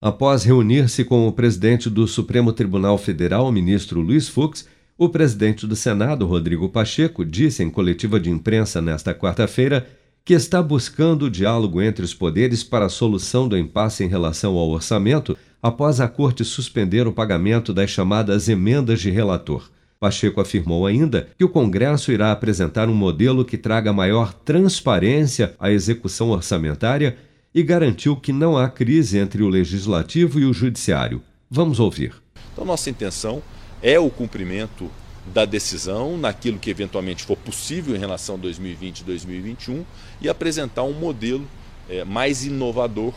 Após reunir-se com o presidente do Supremo Tribunal Federal, ministro Luiz Fux, o presidente do Senado, Rodrigo Pacheco, disse em coletiva de imprensa nesta quarta-feira que está buscando o diálogo entre os poderes para a solução do impasse em relação ao orçamento após a Corte suspender o pagamento das chamadas emendas de relator. Pacheco afirmou ainda que o Congresso irá apresentar um modelo que traga maior transparência à execução orçamentária e garantiu que não há crise entre o legislativo e o judiciário. Vamos ouvir. Então, nossa intenção é o cumprimento da decisão naquilo que eventualmente for possível em relação a 2020 e 2021 e apresentar um modelo é, mais inovador,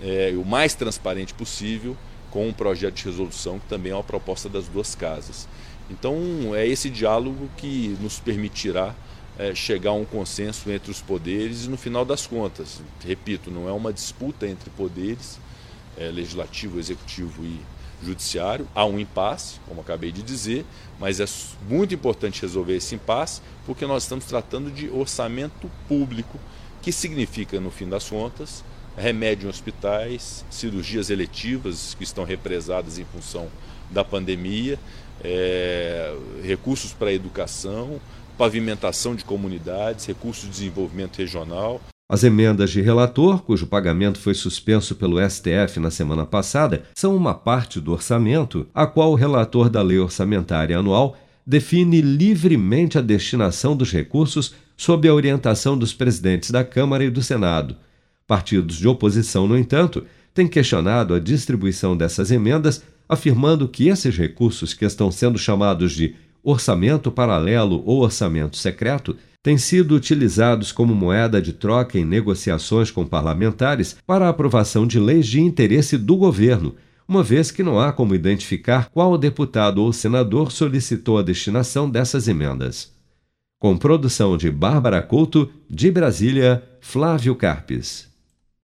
é, o mais transparente possível, com um projeto de resolução que também é uma proposta das duas casas. Então, é esse diálogo que nos permitirá é, chegar a um consenso entre os poderes e, no final das contas, repito, não é uma disputa entre poderes, é, legislativo, executivo e judiciário, há um impasse, como acabei de dizer, mas é muito importante resolver esse impasse porque nós estamos tratando de orçamento público, que significa, no fim das contas, remédio em hospitais, cirurgias eletivas que estão represadas em função da pandemia, é, recursos para a educação, pavimentação de comunidades, recursos de desenvolvimento regional. As emendas de relator, cujo pagamento foi suspenso pelo STF na semana passada, são uma parte do orçamento, a qual o relator da lei orçamentária anual define livremente a destinação dos recursos sob a orientação dos presidentes da Câmara e do Senado. Partidos de oposição, no entanto, têm questionado a distribuição dessas emendas, afirmando que esses recursos que estão sendo chamados de orçamento paralelo ou orçamento secreto têm sido utilizados como moeda de troca em negociações com parlamentares para a aprovação de leis de interesse do governo, uma vez que não há como identificar qual deputado ou senador solicitou a destinação dessas emendas. Com produção de Bárbara Couto, de Brasília, Flávio Carpes.